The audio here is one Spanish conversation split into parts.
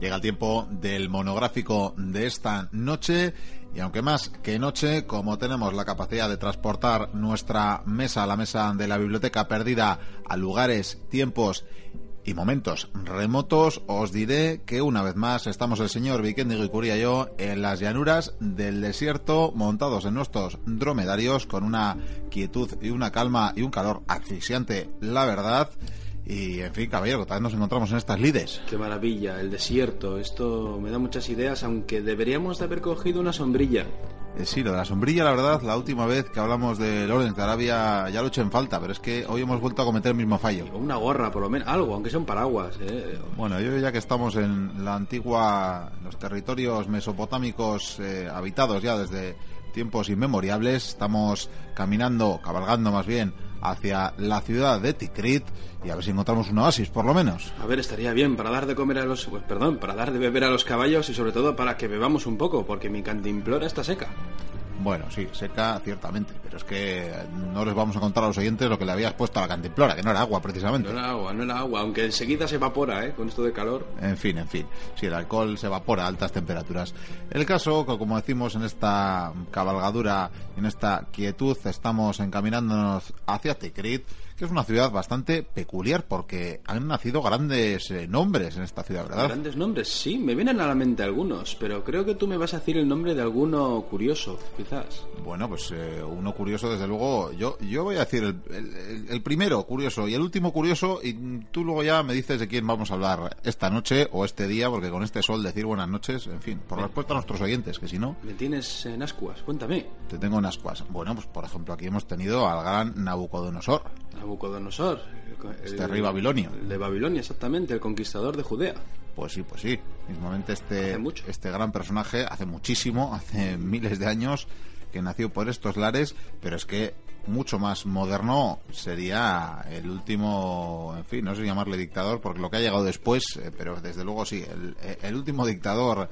Llega el tiempo del monográfico de esta noche y aunque más que noche, como tenemos la capacidad de transportar nuestra mesa la mesa de la biblioteca perdida a lugares, tiempos y momentos remotos, os diré que una vez más estamos el señor Vikendi Guicuría y yo en las llanuras del desierto, montados en nuestros dromedarios con una quietud y una calma y un calor asfixiante, la verdad. Y en fin, caballero, tal vez nos encontramos en estas lides. Qué maravilla, el desierto. Esto me da muchas ideas, aunque deberíamos de haber cogido una sombrilla. Eh, sí, lo de la sombrilla, la verdad, la última vez que hablamos de Lorenz de Arabia ya lo eché en falta, pero es que hoy hemos vuelto a cometer el mismo fallo. Una gorra, por lo menos, algo, aunque sea un paraguas. ¿eh? Bueno, yo ya que estamos en la antigua, los territorios mesopotámicos eh, habitados ya desde tiempos inmemoriales, estamos caminando, cabalgando más bien, hacia la ciudad de Tikrit y a ver si encontramos un oasis, por lo menos. A ver, estaría bien para dar de comer a los... Pues, perdón, para dar de beber a los caballos y sobre todo para que bebamos un poco, porque mi cantimplora está seca. Bueno, sí, seca ciertamente, pero es que no les vamos a contar a los oyentes lo que le habías puesto a la cantimplora, que no era agua precisamente. No era agua, no era agua, aunque enseguida se evapora, ¿eh? Con esto de calor. En fin, en fin, si el alcohol se evapora a altas temperaturas. El caso, que como decimos en esta cabalgadura, en esta quietud, estamos encaminándonos hacia Tikrit, que es una ciudad bastante peculiar porque han nacido grandes eh, nombres en esta ciudad, ¿verdad? Grandes nombres, sí, me vienen a la mente algunos, pero creo que tú me vas a decir el nombre de alguno curioso, quizás. Bueno, pues eh, uno curioso, desde luego, yo, yo voy a decir el, el, primero curioso y el último curioso y tú luego ya me dices de quién vamos a hablar esta noche o este día, porque con este sol decir buenas noches, en fin, por respuesta a nuestros oyentes, que si no... Me tienes en ascuas, cuéntame. Te tengo en ascuas. Bueno, pues por ejemplo aquí hemos tenido al gran Nabucodonosor. Nabucodonosor. Este rey babilonio. de Babilonia, exactamente, el conquistador de Judea. Pues sí, pues sí. Mismamente este, este gran personaje, hace muchísimo, hace miles de años, que nació por estos lares, pero es que mucho más moderno sería el último, en fin, no sé llamarle dictador, porque lo que ha llegado después, eh, pero desde luego sí, el, el último dictador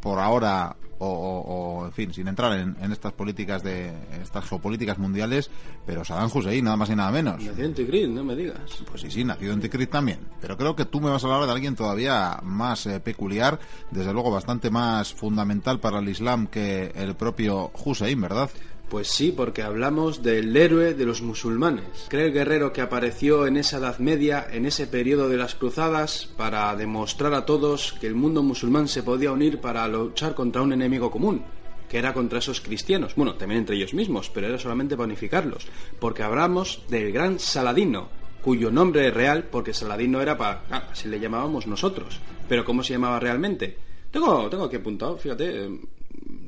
por ahora o, en fin, sin entrar en, estas políticas de estas geopolíticas mundiales, pero Saddam Hussein, nada más y nada menos. Nacido en Tikrit, no me digas. Pues sí, sí, nacido en Tikrit también. Pero creo que tú me vas a hablar de alguien todavía más eh, peculiar, desde luego bastante más fundamental para el Islam que el propio Hussein, ¿verdad? Pues sí, porque hablamos del héroe de los musulmanes. Cree el guerrero que apareció en esa Edad Media, en ese periodo de las cruzadas, para demostrar a todos que el mundo musulmán se podía unir para luchar contra un enemigo común, que era contra esos cristianos. Bueno, también entre ellos mismos, pero era solamente para unificarlos. Porque hablamos del gran Saladino, cuyo nombre es real, porque Saladino era para... Ah, así le llamábamos nosotros. Pero ¿cómo se llamaba realmente? Tengo, tengo aquí apuntado, fíjate, eh,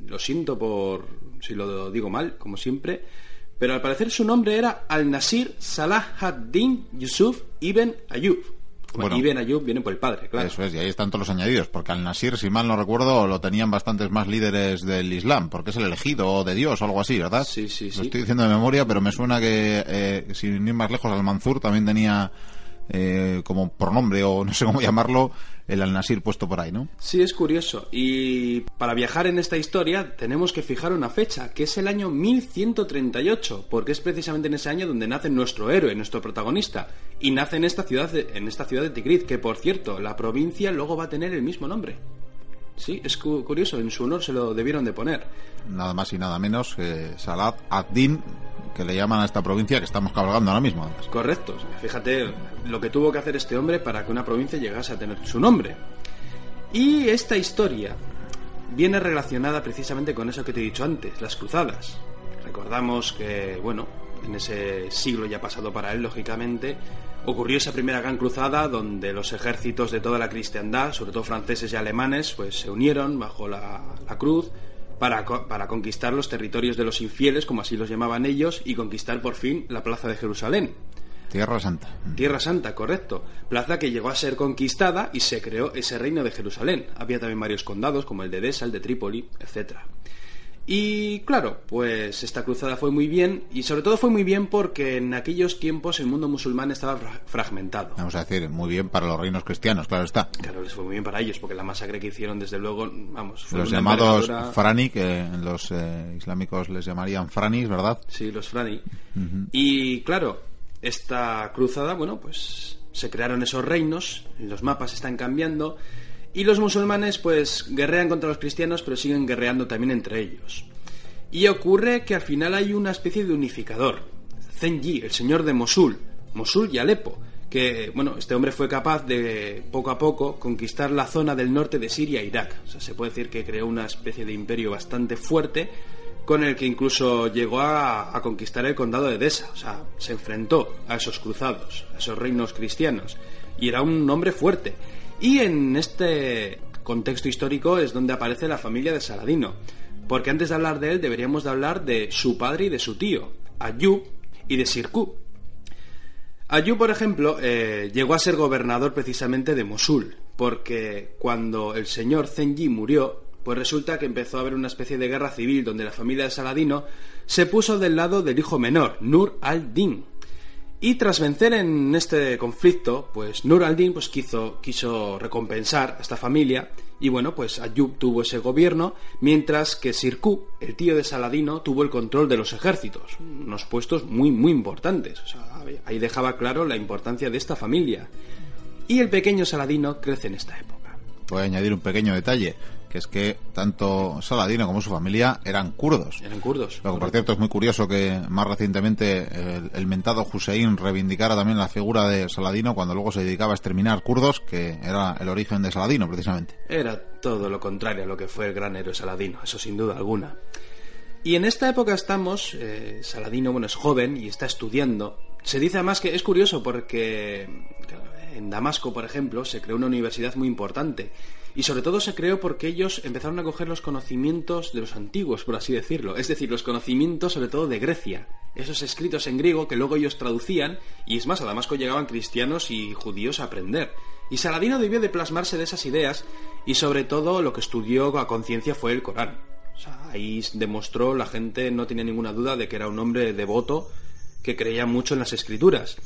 lo siento por si lo digo mal, como siempre, pero al parecer su nombre era Al-Nasir Salah ad-Din Yusuf Ibn Ayub. Bueno, Ibn Ayub viene por el padre, claro. Eso es, y ahí están todos los añadidos, porque Al-Nasir, si mal no recuerdo, lo tenían bastantes más líderes del Islam, porque es el elegido de Dios o algo así, ¿verdad? Sí, sí, sí. Lo estoy diciendo de memoria, pero me suena que, eh, sin ir más lejos, Al-Mansur también tenía eh, como pronombre o no sé cómo llamarlo, el al-Nasir puesto por ahí, ¿no? Sí, es curioso. Y para viajar en esta historia tenemos que fijar una fecha, que es el año 1138, porque es precisamente en ese año donde nace nuestro héroe, nuestro protagonista, y nace en esta ciudad de, en esta ciudad de Tigrit, que por cierto, la provincia luego va a tener el mismo nombre. Sí, es curioso, en su honor se lo debieron de poner. Nada más y nada menos que Salat ad-Din, que le llaman a esta provincia que estamos cabalgando ahora mismo. Correcto. Fíjate lo que tuvo que hacer este hombre para que una provincia llegase a tener su nombre. Y esta historia viene relacionada precisamente con eso que te he dicho antes, las cruzadas. Recordamos que, bueno, en ese siglo ya pasado para él, lógicamente, ocurrió esa primera gran cruzada donde los ejércitos de toda la cristiandad, sobre todo franceses y alemanes, pues se unieron bajo la, la cruz para, para, conquistar los territorios de los infieles, como así los llamaban ellos, y conquistar por fin la plaza de Jerusalén. Tierra Santa. Tierra Santa, correcto. Plaza que llegó a ser conquistada y se creó ese reino de Jerusalén. Había también varios condados, como el de Edesa, el de Trípoli, etcétera. Y claro, pues esta cruzada fue muy bien y sobre todo fue muy bien porque en aquellos tiempos el mundo musulmán estaba fragmentado. Vamos a decir, muy bien para los reinos cristianos, claro está. Claro, les fue muy bien para ellos porque la masacre que hicieron desde luego, vamos, fue Los llamados frani, que en los eh, islámicos les llamarían franis, ¿verdad? Sí, los frani. Y claro, esta cruzada, bueno, pues se crearon esos reinos, los mapas están cambiando Y los musulmanes pues guerrean contra los cristianos, pero siguen guerreando también entre ellos. Y ocurre que al final hay una especie de unificador, Zenji, el señor de Mosul, Mosul y Alepo, que, bueno, este hombre fue capaz de, poco a poco, conquistar la zona del norte de Siria e Irak. O sea, se puede decir que creó una especie de imperio bastante fuerte, con el que incluso llegó a, conquistar el condado de Edesa. O sea, se enfrentó a esos cruzados, a esos reinos cristianos. Y era un hombre fuerte. Y en este contexto histórico es donde aparece la familia de Saladino. Porque antes de hablar de él deberíamos de hablar de su padre y de su tío, Ayub y de Sirku. Ayub, por ejemplo, eh, llegó a ser gobernador precisamente de Mosul, porque cuando el señor Zenji murió, pues resulta que empezó a haber una especie de guerra civil donde la familia de Saladino se puso del lado del hijo menor, Nur al-Din. Y tras vencer en este conflicto, pues Nur al-Din pues quiso, quiso recompensar a esta familia y bueno, pues Ayub tuvo ese gobierno, mientras que Sirku, el tío de Saladino, tuvo el control de los ejércitos, unos puestos muy, muy importantes. O sea, ahí dejaba claro la importancia de esta familia. Y el pequeño Saladino crece en esta época. Voy a añadir un pequeño detalle que es que tanto Saladino como su familia eran kurdos. Eran kurdos. Lo que, por cierto, es muy curioso que más recientemente el, mentado Hussein reivindicara también la figura de Saladino cuando luego se dedicaba a exterminar kurdos, que era el origen de Saladino, precisamente. Era todo lo contrario a lo que fue el gran héroe Saladino, eso sin duda alguna. Y en esta época estamos, eh, Saladino, bueno, es joven y está estudiando. Se dice además que es curioso porque en Damasco, por ejemplo, se creó una universidad muy importante y sobre todo se creó porque ellos empezaron a coger los conocimientos de los antiguos, por así decirlo, es decir, los conocimientos sobre todo de Grecia, esos escritos en griego que luego ellos traducían, y es más, a Damasco llegaban cristianos y judíos a aprender. Y Saladino debió de plasmarse de esas ideas, y sobre todo lo que estudió a conciencia fue el Corán. O sea, ahí demostró, la gente no tenía ninguna duda de que era un hombre devoto que creía mucho en las escrituras.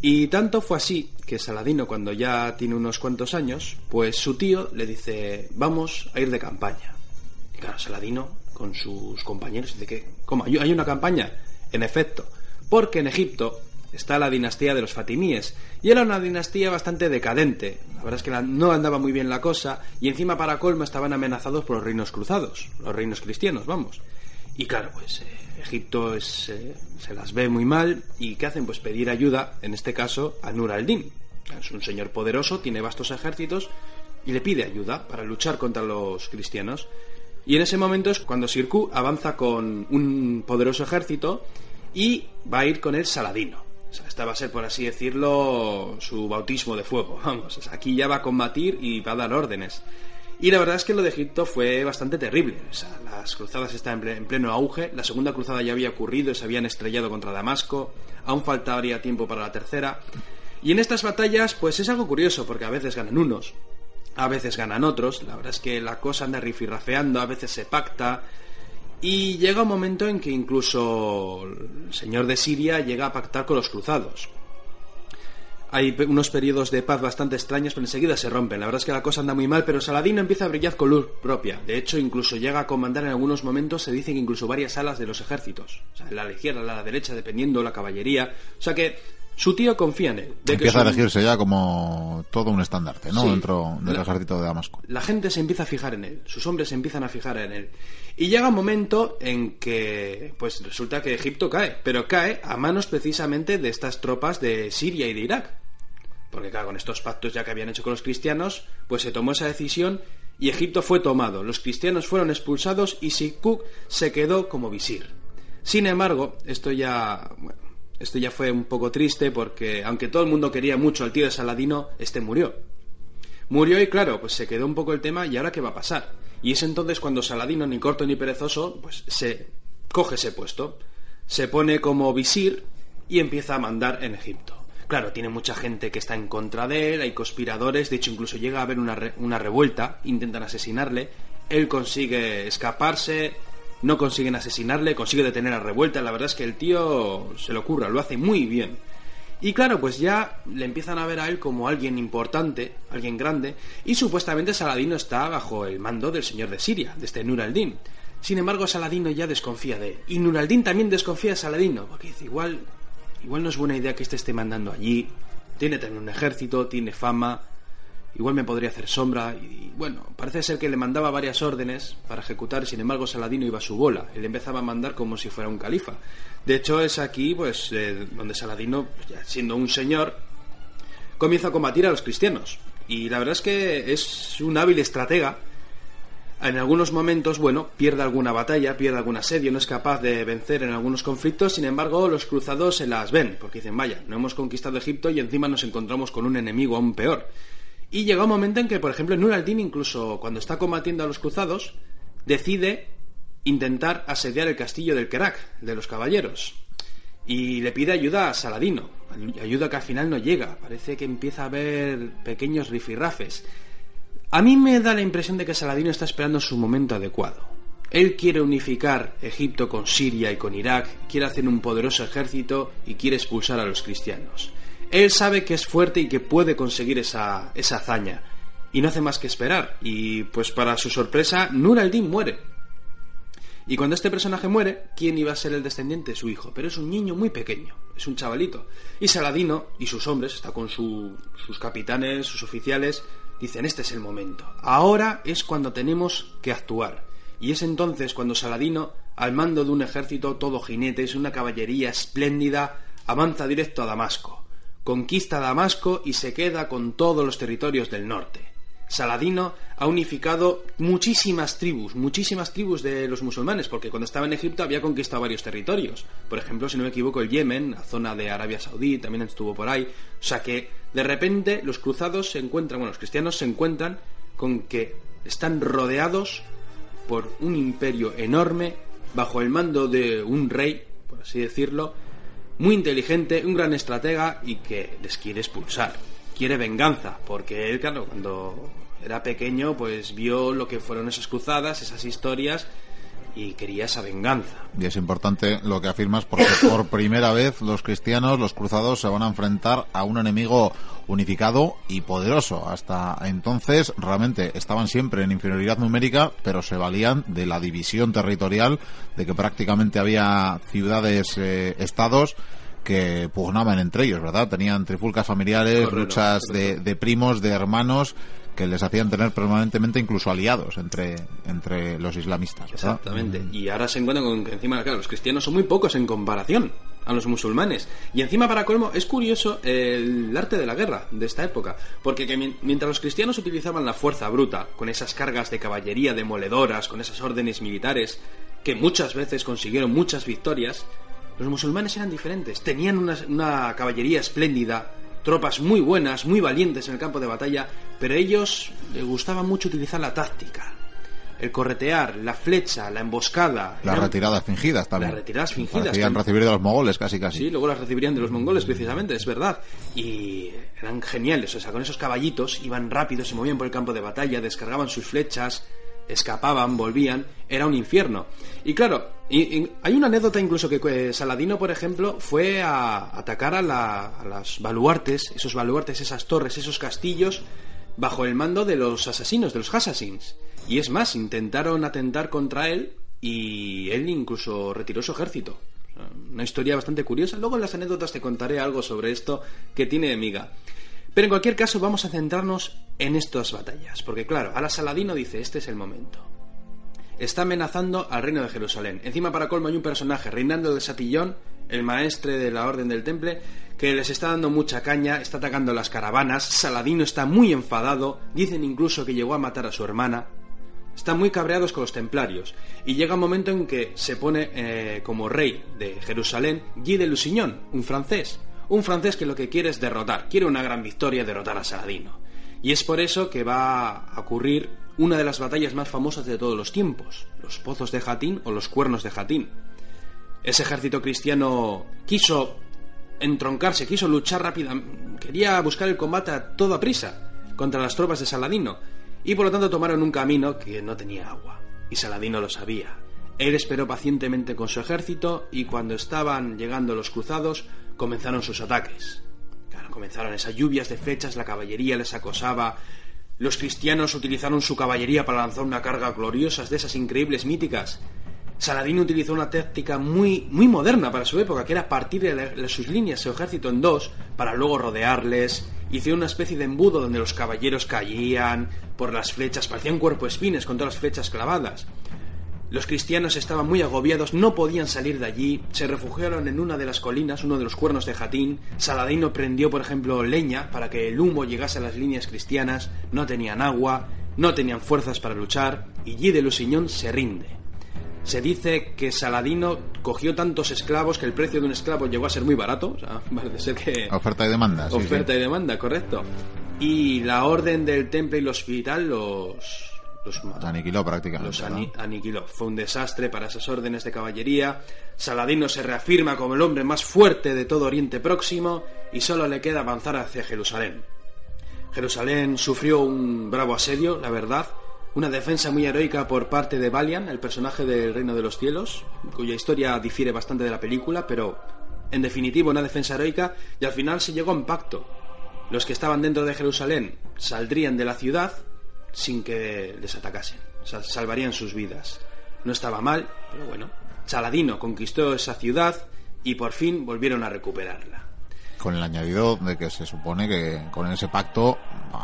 Y tanto fue así que Saladino, cuando ya tiene unos cuantos años, pues su tío le dice, vamos a ir de campaña. Y claro, Saladino, con sus compañeros, dice que, ¿cómo? ¿Hay una campaña? En efecto, porque en Egipto está la dinastía de los Fatimíes, y era una dinastía bastante decadente. La verdad es que no andaba muy bien la cosa, y encima para colmo estaban amenazados por los reinos cruzados, los reinos cristianos, vamos. Y claro, pues eh, Egipto eh, se las ve muy mal y ¿qué hacen? Pues pedir ayuda, en este caso, a Nur al-Din. Es un señor poderoso, tiene vastos ejércitos y le pide ayuda para luchar contra los cristianos. Y en ese momento es cuando Sirku avanza con un poderoso ejército y va a ir con el Saladino. Esta va a ser, por así decirlo, su bautismo de fuego. Vamos, aquí ya va a combatir y va a dar órdenes. Y la verdad es que lo de Egipto fue bastante terrible. Las cruzadas están en pleno auge. La segunda cruzada ya había ocurrido, se habían estrellado contra Damasco. Aún faltaría tiempo para la tercera. Y en estas batallas, pues es algo curioso, porque a veces ganan unos, a veces ganan otros. La verdad es que la cosa anda rifirrafeando, a veces se pacta. Y llega un momento en que incluso el señor de Siria llega a pactar con los cruzados hay unos periodos de paz bastante extraños, pero enseguida se rompen. La verdad es que la cosa anda muy mal, pero Saladino empieza a brillar con luz propia. De hecho, incluso llega a comandar en algunos momentos, se dice que incluso varias alas de los ejércitos. O sea, la izquierda, la derecha, dependiendo la caballería. O sea que su tío confía en él. empieza a elegirse ya como todo un estandarte, ¿no? Dentro del ejército de Damasco. La gente se empieza a fijar en él, sus hombres se empiezan a fijar en él. Y llega un momento en que, pues resulta que Egipto cae, pero cae a manos precisamente de estas tropas de Siria y de Irak. Porque claro, con estos pactos ya que habían hecho con los cristianos, pues se tomó esa decisión y Egipto fue tomado. Los cristianos fueron expulsados y Sikuk se quedó como visir. Sin embargo, esto ya, esto ya fue un poco triste porque, aunque todo el mundo quería mucho al tío de Saladino, este murió. Murió y claro, pues se quedó un poco el tema y ahora qué va a pasar. Y es entonces cuando Saladino, ni corto ni perezoso, pues se coge ese puesto, se pone como visir y empieza a mandar en Egipto. Claro, tiene mucha gente que está en contra de él, hay conspiradores, de hecho incluso llega a haber una, una revuelta, intentan asesinarle, él consigue escaparse, no consiguen asesinarle, consigue detener a revuelta. La verdad es que el tío se lo ocurra, lo hace muy bien. Y claro, pues ya le empiezan a ver a él como alguien importante, alguien grande, y supuestamente Saladino está bajo el mando del señor de Siria, de este Nur al-Din. Sin embargo, Saladino ya desconfía de él. Y Nur al-Din también desconfía de Saladino, porque dice, igual, igual no es buena idea que este esté mandando allí. Tiene también un ejército, tiene fama. igual me podría hacer sombra. Y bueno, parece ser que le mandaba varias órdenes para ejecutar, sin embargo Saladino iba a su bola. Él empezaba a mandar como si fuera un califa. De hecho, es aquí pues eh, donde Saladino, pues, ya siendo un señor, comienza a combatir a los cristianos. Y la verdad es que es un hábil estratega. En algunos momentos, bueno, pierde alguna batalla, pierde algún asedio, no es capaz de vencer en algunos conflictos, sin embargo, los cruzados se las ven, porque dicen, vaya, no hemos conquistado Egipto y encima nos encontramos con un enemigo aún peor. Y llega un momento en que, por ejemplo, Nur al-Din, incluso cuando está combatiendo a los cruzados, decide intentar asediar el castillo del Kerak, de los caballeros. Y le pide ayuda a Saladino, ayuda que al final no llega. Parece que empieza a haber pequeños rifirrafes. A mí me da la impresión de que Saladino está esperando su momento adecuado. Él quiere unificar Egipto con Siria y con Irak, quiere hacer un poderoso ejército y quiere expulsar a los cristianos. Él sabe que es fuerte y que puede conseguir esa, esa hazaña. Y no hace más que esperar. Y pues para su sorpresa, Nur al-Din muere. Y cuando este personaje muere, ¿quién iba a ser el descendiente? Su hijo. Pero es un niño muy pequeño, es un chavalito. Y Saladino y sus hombres, está con sus capitanes, sus oficiales, dicen, este es el momento. Ahora es cuando tenemos que actuar. Y es entonces cuando Saladino, al mando de un ejército todo jinetes, una caballería espléndida, avanza directo a Damasco. Conquista Damasco y se queda con todos los territorios del norte. Saladino ha unificado muchísimas tribus, muchísimas tribus de los musulmanes, porque cuando estaba en Egipto había conquistado varios territorios. Por ejemplo, si no me equivoco, el Yemen, la zona de Arabia Saudí, también estuvo por ahí. O sea que de repente los cruzados se encuentran, bueno, los cristianos se encuentran con que están rodeados por un imperio enorme bajo el mando de un rey, por así decirlo, muy inteligente, un gran estratega y que les quiere expulsar quiere venganza, porque él, claro, cuando era pequeño, pues vio lo que fueron esas cruzadas, esas historias, y quería esa venganza. Y es importante lo que afirmas porque por primera vez los cristianos, los cruzados, se van a enfrentar a un enemigo unificado y poderoso. Hasta entonces realmente estaban siempre en inferioridad numérica, pero se valían de la división territorial, de que prácticamente había ciudades, eh, estados que pugnaban entre ellos, ¿verdad? Tenían trifulcas familiares, luchas De, primos, de hermanos, que les hacían tener permanentemente incluso aliados entre, entre los islamistas. Exactamente. Mm. Y ahora se encuentran con que encima, claro, los cristianos son muy pocos en comparación a los musulmanes. Y encima, para colmo, es curioso el arte de la guerra de esta época. Porque mientras los cristianos utilizaban la fuerza bruta, con esas cargas de caballería demoledoras, con esas órdenes militares, que muchas veces consiguieron muchas victorias, los musulmanes eran diferentes, tenían una, caballería espléndida, tropas muy buenas, muy valientes en el campo de batalla, pero a ellos les gustaba mucho utilizar la táctica. El corretear, la flecha, la emboscada. Las retiradas fingidas también. Las retiradas fingidas. Parecían recibir de los mongoles casi casi. Sí, luego las recibirían de los mongoles precisamente, es verdad. Y eran geniales, o sea, con esos caballitos iban rápidos, se movían por el campo de batalla, descargaban sus flechas, escapaban, volvían, era un infierno. Y claro, y, hay una anécdota incluso que Saladino, por ejemplo, fue a atacar a, las baluartes, esos baluartes, esas torres, esos castillos, bajo el mando de los asesinos, de los assassins. Y es más, intentaron atentar contra él y él incluso retiró su ejército. Una historia bastante curiosa. Luego en las anécdotas te contaré algo sobre esto que tiene amiga. Pero en cualquier caso vamos a centrarnos en estas batallas, porque claro, la Saladino dice, este es el momento. Está amenazando al reino de Jerusalén. Encima para colmo hay un personaje, reinando de Satillón, el maestre de la Orden del Temple, que les está dando mucha caña, está atacando las caravanas, Saladino está muy enfadado, dicen incluso que llegó a matar a su hermana, están muy cabreados con los templarios, y llega un momento en que se pone eh, como rey de Jerusalén Guy de Lusignan, un francés, un francés que lo que quiere es derrotar, quiere una gran victoria, derrotar a Saladino. Y es por eso que va a ocurrir una de las batallas más famosas de todos los tiempos, los pozos de Jatín o los cuernos de Jatín. Ese ejército cristiano quiso entroncarse, quiso luchar rápidamente, quería buscar el combate a toda prisa contra las tropas de Saladino, y por lo tanto tomaron un camino que no tenía agua, y Saladino lo sabía. Él esperó pacientemente con su ejército y cuando estaban llegando los cruzados comenzaron sus ataques. Claro, comenzaron esas lluvias de flechas, la caballería les acosaba. Los cristianos utilizaron su caballería para lanzar una carga gloriosa de esas increíbles míticas. Saladino utilizó una táctica muy, muy moderna para su época, que era partir de sus líneas, su ejército en dos, para luego rodearles. Hizo una especie de embudo donde los caballeros caían por las flechas, parecían cuerpo espines con todas las flechas clavadas. Los cristianos estaban muy agobiados, no podían salir de allí, se refugiaron en una de las colinas, uno de los cuernos de Jatín. Saladino prendió, por ejemplo, leña para que el humo llegase a las líneas cristianas, no tenían agua, no tenían fuerzas para luchar, y Guy de se rinde. Se dice que Saladino cogió tantos esclavos que el precio de un esclavo llegó a ser muy barato. O sea, parece ser que. Oferta y demanda. Oferta y demanda, correcto. Y la orden del temple y el hospital los. Los aniquiló prácticamente. Los aniquiló. Fue un desastre para esas órdenes de caballería. Saladino se reafirma como el hombre más fuerte de todo Oriente Próximo y solo le queda avanzar hacia Jerusalén. Jerusalén sufrió un bravo asedio, la verdad, una defensa muy heroica por parte de Valian, el personaje del Reino de los Cielos, cuya historia difiere bastante de la película, pero en definitiva una defensa heroica y al final se llegó a un pacto. Los que estaban dentro de Jerusalén saldrían de la ciudad sin que les atacasen, salvarían sus vidas. No estaba mal, pero bueno, Saladino conquistó esa ciudad y por fin volvieron a recuperarla con el añadido de que se supone que con ese pacto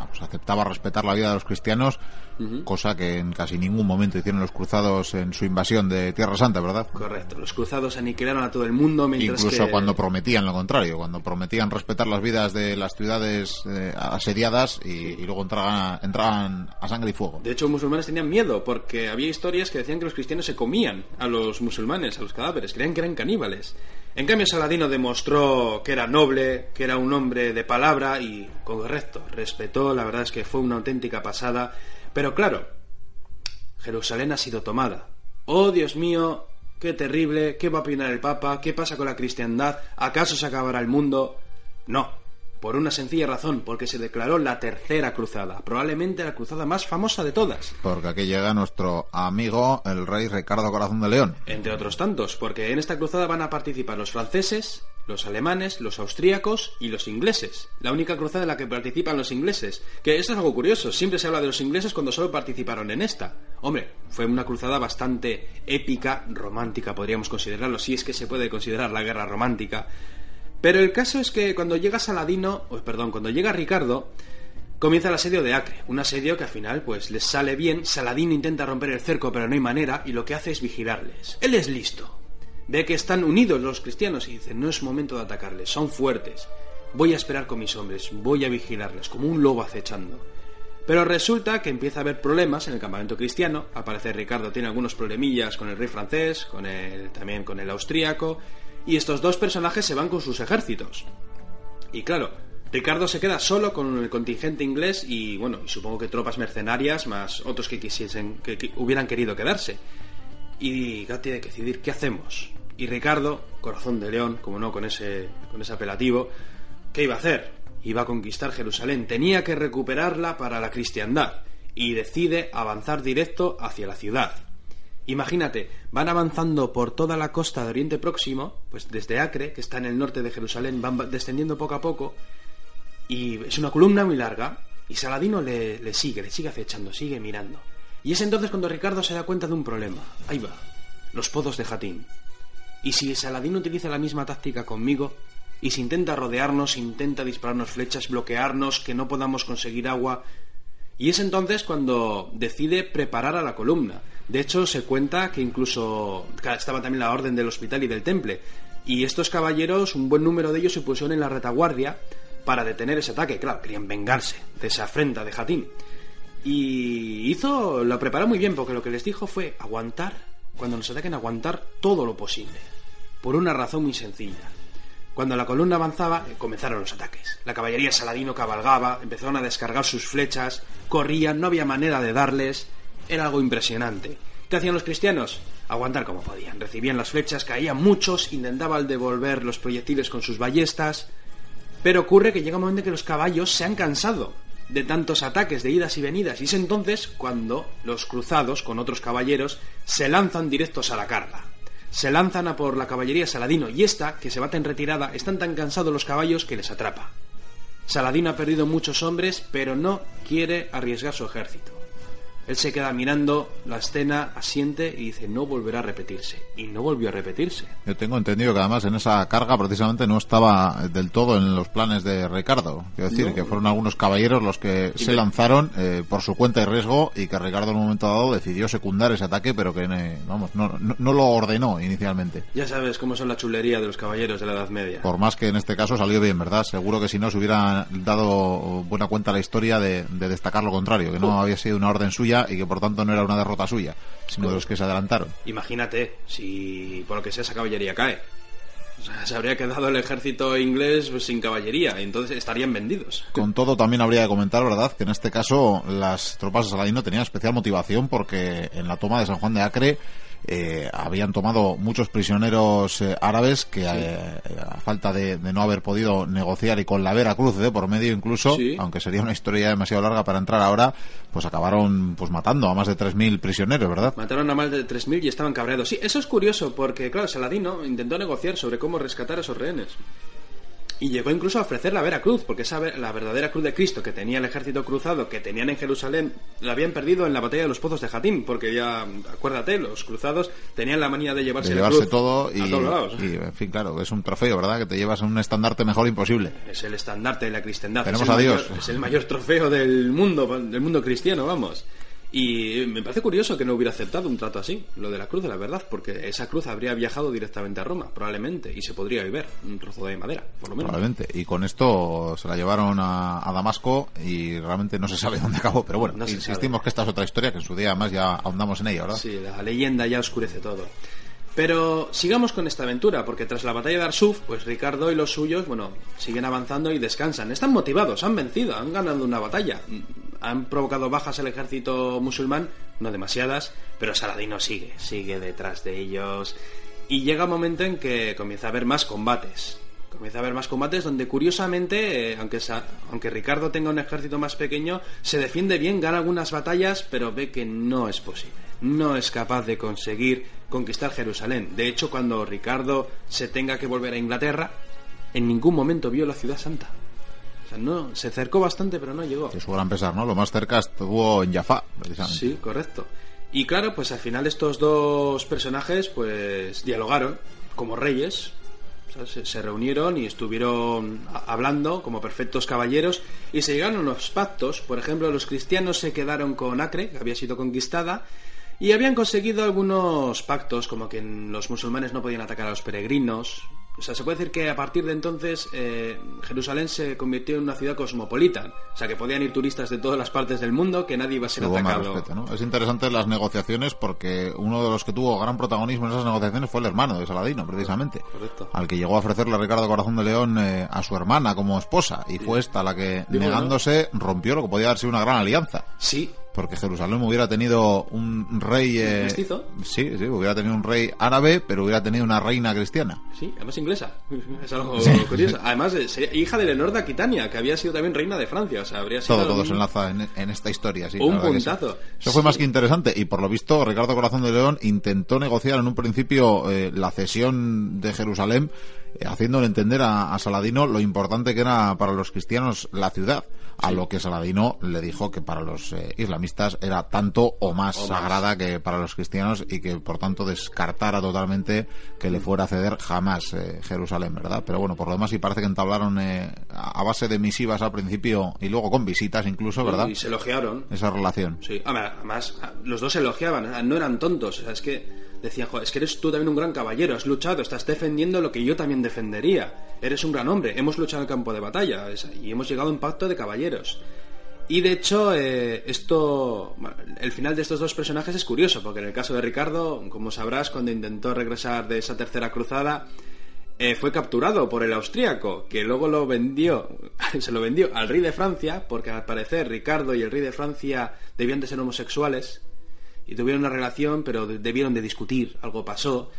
pues aceptaba respetar la vida de los cristianos, cosa que en casi ningún momento hicieron los cruzados en su invasión de Tierra Santa, ¿verdad? Correcto, los cruzados aniquilaron a todo el mundo mientras Incluso cuando prometían lo contrario, cuando prometían respetar las vidas de las ciudades eh, asediadas y, luego entraban, entraban a sangre y fuego. De hecho, los musulmanes tenían miedo porque había historias que decían que los cristianos se comían a los musulmanes, a los cadáveres, creían que eran caníbales. En cambio, Saladino demostró que era noble, que era un hombre de palabra y correcto, respetó, la verdad es que fue una auténtica pasada. Pero claro, Jerusalén ha sido tomada. Oh, Dios mío, qué terrible, ¿qué va a opinar el Papa? ¿Qué pasa con la cristiandad? ¿Acaso se acabará el mundo? No, por una sencilla razón, porque se declaró la tercera cruzada, probablemente la cruzada más famosa de todas. Porque aquí llega nuestro amigo, el rey Ricardo Corazón de León. Entre otros tantos, porque en esta cruzada van a participar los franceses, los alemanes, los austríacos y los ingleses. La única cruzada en la que participan los ingleses. Que eso es algo curioso, siempre se habla de los ingleses cuando solo participaron en esta. Hombre, fue una cruzada bastante épica, romántica, podríamos considerarlo, si es que se puede considerar la guerra romántica pero el caso es que cuando llega Saladino, o perdón, cuando llega Ricardo, comienza el asedio de Acre, un asedio que al final pues les sale bien, Saladino intenta romper el cerco pero no hay manera y lo que hace es vigilarles. Él es listo. Ve que están unidos los cristianos y dice, no es momento de atacarles, son fuertes. Voy a esperar con mis hombres, voy a vigilarles, como un lobo acechando. Pero resulta que empieza a haber problemas en el campamento cristiano. Al parecer Ricardo tiene algunos problemillas con el rey francés, con el, también con el austríaco, y estos dos personajes se van con sus ejércitos. Y claro, Ricardo se queda solo con el contingente inglés y bueno, y supongo que tropas mercenarias más otros que quisiesen que, hubieran querido quedarse. Y ya tiene que decidir qué hacemos. Y Ricardo, corazón de león, como no con ese con ese apelativo, ¿qué iba a hacer? Iba a conquistar Jerusalén, tenía que recuperarla para la cristiandad y decide avanzar directo hacia la ciudad. Imagínate, van avanzando por toda la costa de Oriente Próximo, pues desde Acre, que está en el norte de Jerusalén, van descendiendo poco a poco, y es una columna muy larga, y Saladino le, le sigue, le sigue acechando, sigue mirando. Y es entonces cuando Ricardo se da cuenta de un problema. Ahí va, los podos de Jatín. Y si Saladino utiliza la misma táctica conmigo, y si intenta rodearnos, intenta dispararnos flechas, bloquearnos, que no podamos conseguir agua, y es entonces cuando decide preparar a la columna. De hecho, se cuenta que incluso estaba también la orden del hospital y del temple. Y estos caballeros, un buen número de ellos se pusieron en la retaguardia para detener ese ataque. Claro, querían vengarse de esa afrenta de Jatín. Y hizo, lo preparó muy bien, porque lo que les dijo fue aguantar, cuando nos ataquen, aguantar todo lo posible. Por una razón muy sencilla. Cuando la columna avanzaba, eh, comenzaron los ataques. La caballería saladino cabalgaba, empezaron a descargar sus flechas, corrían, no había manera de darles, era algo impresionante. ¿Qué hacían los cristianos? Aguantar como podían. Recibían las flechas, caían muchos, intentaban devolver los proyectiles con sus ballestas. Pero ocurre que llega un momento en que los caballos se han cansado de tantos ataques de idas y venidas. Y es entonces cuando los cruzados, con otros caballeros, se lanzan directos a la carga. Se lanzan a por la caballería Saladino y esta, que se bate en retirada, están tan cansados los caballos que les atrapa. Saladino ha perdido muchos hombres, pero no quiere arriesgar su ejército. Él se queda mirando la escena, asiente y dice, no volverá a repetirse. Y no volvió a repetirse. Yo tengo entendido que además en esa carga precisamente no estaba del todo en los planes de Ricardo. Quiero decir, que fueron algunos caballeros los que se lanzaron eh, por su cuenta y riesgo y que Ricardo en un momento dado decidió secundar ese ataque, pero que eh, vamos, no, no, lo ordenó inicialmente. Ya sabes cómo son la chulería de los caballeros de la Edad Media. Por más que en este caso salió bien, ¿verdad? Seguro que si no se hubiera dado buena cuenta la historia de, destacar lo contrario, que no había sido una orden suya y que por tanto no era una derrota suya, sino de los que se adelantaron. Imagínate, si por lo que sea esa caballería cae. O sea, se habría quedado el ejército inglés pues, sin caballería, y entonces estarían vendidos. Con todo, también habría que comentar, ¿verdad?, que en este caso las tropas de Saladino tenían especial motivación porque en la toma de San Juan de Acre eh, habían tomado muchos prisioneros eh, árabes que eh, a falta de, no haber podido negociar y con la Vera Cruz de por medio incluso, aunque sería una historia demasiado larga para entrar ahora, pues acabaron pues matando a más de 3.000 prisioneros, ¿verdad? Mataron a más de 3.000 y estaban cabreados. Sí, eso es curioso porque, claro, Saladino intentó negociar sobre cómo rescatar a esos rehenes. Y llegó incluso a ofrecer la Veracruz, porque esa, la verdadera cruz de Cristo que tenía el ejército cruzado, que tenían en Jerusalén, la habían perdido en la batalla de los pozos de Jatín, porque ya, acuérdate, los cruzados tenían la manía de llevarse, llevarse todo y, y, en fin, claro, es un trofeo, ¿verdad? Que te llevas un estandarte mejor imposible. Es el estandarte de la cristiandad. Tenemos a Dios. es el mayor trofeo del mundo, del mundo cristiano, vamos. Y me parece curioso que no hubiera aceptado un trato así, lo de la cruz de la verdad, porque esa cruz habría viajado directamente a Roma, probablemente, y se podría ver un trozo de madera, por lo menos. Probablemente. Y con esto se la llevaron a, Damasco y realmente no se sabe dónde acabó. Pero bueno, insistimos que esta es otra historia, que en su día además ya ahondamos en ella, ¿verdad? Sí, la leyenda ya oscurece todo. Pero sigamos con esta aventura, porque tras la batalla de Arsuf, pues Ricardo y los suyos, bueno, siguen avanzando y descansan. Están motivados, han vencido, han ganado una batalla han provocado bajas al ejército musulmán, no demasiadas, pero Saladino sigue, sigue detrás de ellos. Y llega un momento en que comienza a haber más combates. Comienza a haber más combates donde curiosamente, eh, aunque, aunque Ricardo tenga un ejército más pequeño, se defiende bien, gana algunas batallas, pero ve que no es posible. No es capaz de conseguir conquistar Jerusalén. De hecho, cuando Ricardo se tenga que volver a Inglaterra, en ningún momento vio la ciudad santa no, se acercó bastante, pero no llegó. Que su gran pesar, ¿no? Lo más cerca estuvo en Jaffa, precisamente. Sí, correcto. Y claro, pues al final estos dos personajes, pues dialogaron como reyes, se, reunieron y estuvieron hablando como perfectos caballeros y se llegaron a unos pactos. Por ejemplo, los cristianos se quedaron con Acre, que había sido conquistada, y habían conseguido algunos pactos, como que los musulmanes no podían atacar a los peregrinos, o sea, se puede decir que a partir de entonces eh, Jerusalén se convirtió en una ciudad cosmopolita. O sea, que podían ir turistas de todas las partes del mundo, que nadie iba a ser atacado. Es interesante las negociaciones porque uno de los que tuvo gran protagonismo en esas negociaciones fue el hermano de Saladino, precisamente. Correcto. Al que llegó a ofrecerle a Ricardo Corazón de León eh, a su hermana como esposa. Y fue esta la que, negándose, rompió lo que podía haber sido una gran alianza. Sí, porque Jerusalén hubiera tenido un rey... Eh, sí, sí, hubiera tenido un rey árabe, pero hubiera tenido una reina cristiana. Sí, además inglesa. Es algo curioso. Además, eh, hija de Leonor de Aquitania, que había sido también reina de Francia. O sea, habría sido todo, todo se enlaza en, esta historia. Sí, un puntazo. Eso fue más que interesante. Y por lo visto, Ricardo Corazón de León intentó negociar en un principio eh, la cesión de Jerusalén, haciéndole entender a Saladino lo importante que era para los cristianos la ciudad a lo que Saladino le dijo que para los eh, islamistas era tanto o más sagrada que para los cristianos y que por tanto descartara totalmente que le fuera a ceder jamás eh, Jerusalén, ¿verdad? Pero bueno, por lo demás sí parece que entablaron eh, a base de misivas al principio y luego con visitas incluso, ¿verdad? Y se elogiaron. Esa relación. Sí, además los dos se elogiaban, no eran tontos, es que decían, es que eres tú también un gran caballero, has luchado, estás defendiendo lo que yo también defendería. Eres un gran hombre, hemos luchado en el campo de batalla y hemos llegado a un pacto de caballeros. Y de hecho, eh, esto, el final de estos dos personajes es curioso, porque en el caso de Ricardo, como sabrás, cuando intentó regresar de esa tercera cruzada, eh, fue capturado por el austríaco, que luego lo vendió, se lo vendió al rey de Francia, porque al parecer Ricardo y el rey de Francia debían de ser homosexuales, y tuvieron una relación, pero debieron de discutir, algo pasó.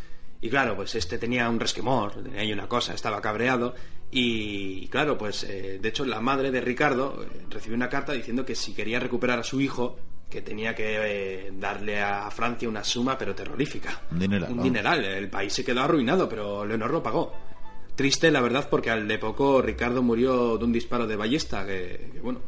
Y claro, pues este tenía un resquemor, tenía una cosa, estaba cabreado. Y, claro, pues eh, de hecho la madre de Ricardo eh, recibió una carta diciendo que si quería recuperar a su hijo, que tenía que eh, darle a Francia una suma, pero terrorífica. Un dineral. Un dineral. El país se quedó arruinado, pero Leonor lo pagó. Triste, la verdad, porque al de poco Ricardo murió de un disparo de ballesta, que bueno,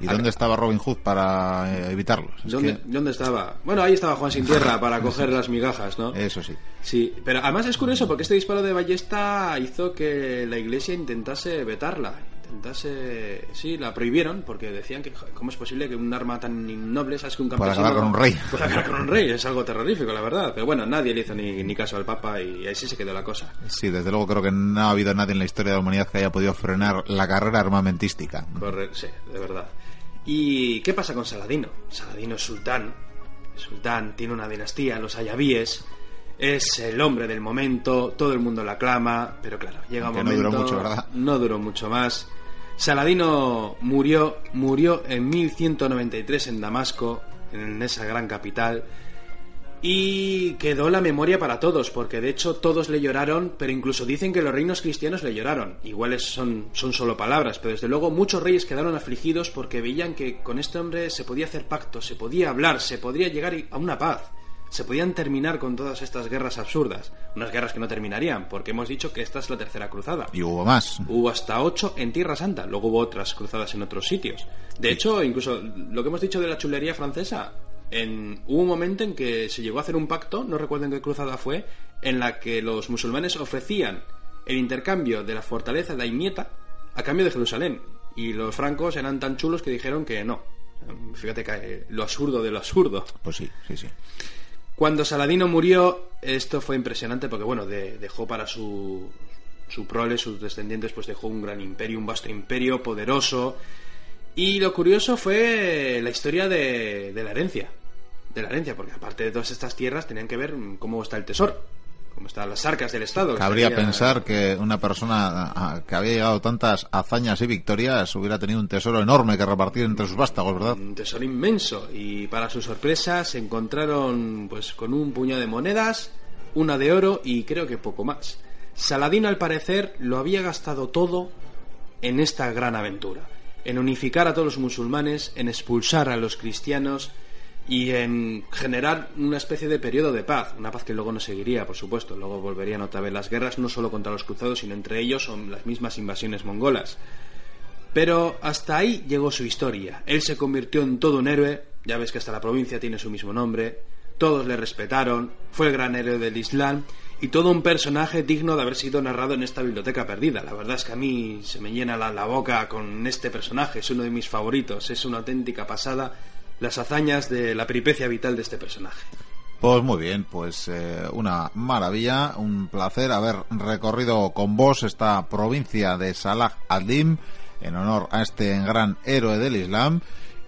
¿Y dónde estaba Robin Hood para eh, evitarlos? ¿Dónde, ¿Dónde, estaba? Bueno, ahí estaba Juan Sin Tierra para coger las migajas, ¿no? Eso sí. Sí, pero además es curioso porque este disparo de ballesta hizo que la iglesia intentase vetarla. Intentase. Sí, la prohibieron porque decían que. ¿Cómo es posible que un arma tan innoble, sabes que un campesino. Pueda acabar con un rey. Pueda acabar con un rey, es algo terrorífico, la verdad. Pero bueno, nadie le hizo ni, ni caso al Papa y así se quedó la cosa. Sí, desde luego creo que no ha habido nadie en la historia de la humanidad que haya podido frenar la carrera armamentística. Correcto, sí, de verdad. ¿Y qué pasa con Saladino? Saladino es sultán. El sultán tiene una dinastía, los ayabíes. Es el hombre del momento, todo el mundo la aclama, pero claro, llega un Que no momento. duró mucho, ¿verdad? No duró mucho más. Saladino murió, murió en 1193 en Damasco, en esa gran capital, y quedó la memoria para todos, porque de hecho todos le lloraron, pero incluso dicen que los reinos cristianos le lloraron. Iguales son, son solo palabras, pero desde luego muchos reyes quedaron afligidos porque veían que con este hombre se podía hacer pactos, se podía hablar, se podría llegar a una paz. Se podían terminar con todas estas guerras absurdas. Unas guerras que no terminarían, porque hemos dicho que esta es la tercera cruzada. Y hubo más. Hubo hasta ocho en Tierra Santa, luego hubo otras cruzadas en otros sitios. De hecho, incluso lo que hemos dicho de la chulería francesa, en, hubo un momento en que se llegó a hacer un pacto, no recuerdo en qué cruzada fue, en la que los musulmanes ofrecían el intercambio de la fortaleza de Aimieta a cambio de Jerusalén. Y los francos eran tan chulos que dijeron que no. Fíjate que eh, lo absurdo de lo absurdo. Pues sí, sí, sí. Cuando Saladino murió, esto fue impresionante porque, bueno, de- dejó para su, su prole, sus descendientes, pues dejó un gran imperio, un vasto imperio, poderoso. Y lo curioso fue la historia de, de la herencia. De la herencia, porque aparte de todas estas tierras tenían que ver cómo está el tesoro, cómo están las arcas del Estado. que Cabría pensar que una persona que había llegado tantas hazañas y victorias hubiera tenido un tesoro enorme que repartir entre sus vástagos, ¿verdad? Un tesoro inmenso. Y para su sorpresa se encontraron pues con un puñado de monedas, una de oro y creo que poco más. Saladino al parecer lo había gastado todo en esta gran aventura. En unificar a todos los musulmanes, en expulsar a los cristianos y en generar una especie de periodo de paz. Una paz que luego no seguiría, por supuesto. Luego volverían otra vez las guerras, no solo contra los cruzados, sino entre ellos son las mismas invasiones mongolas. Pero hasta ahí llegó su historia. Él se convirtió en todo un héroe, ya ves que hasta la provincia tiene su mismo nombre, todos le respetaron, fue el gran héroe del Islam y todo un personaje digno de haber sido narrado en esta biblioteca perdida. La verdad es que a mí se me llena la, boca con este personaje, es uno de mis favoritos, es una auténtica pasada las hazañas de la peripecia vital de este personaje. Pues muy bien, pues eh, una maravilla, un placer haber recorrido con vos esta provincia de Salah ad-Din en honor a este gran héroe del Islam.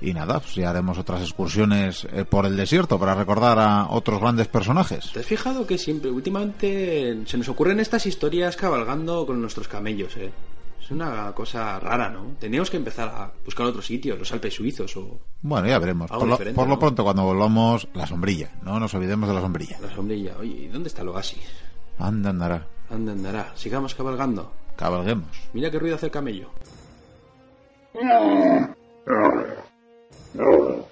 Y nada, pues ya haremos otras excursiones eh, por el desierto para recordar a otros grandes personajes. ¿Te has fijado que siempre, últimamente, se nos ocurren estas historias cabalgando con nuestros camellos, eh? Es una cosa rara, ¿no? Tendríamos que empezar a buscar otros sitios, los Alpes suizos o Bueno, ya veremos. Algo Por lo, diferente, por lo ¿no? pronto, cuando volvamos, la sombrilla. No nos olvidemos de la sombrilla. la sombrilla. Oye, ¿y dónde está el oasis? Anda, andará. ¿Dónde andará? Sigamos cabalgando. Cabalguemos. Mira qué ruido hace el camello. No. don't.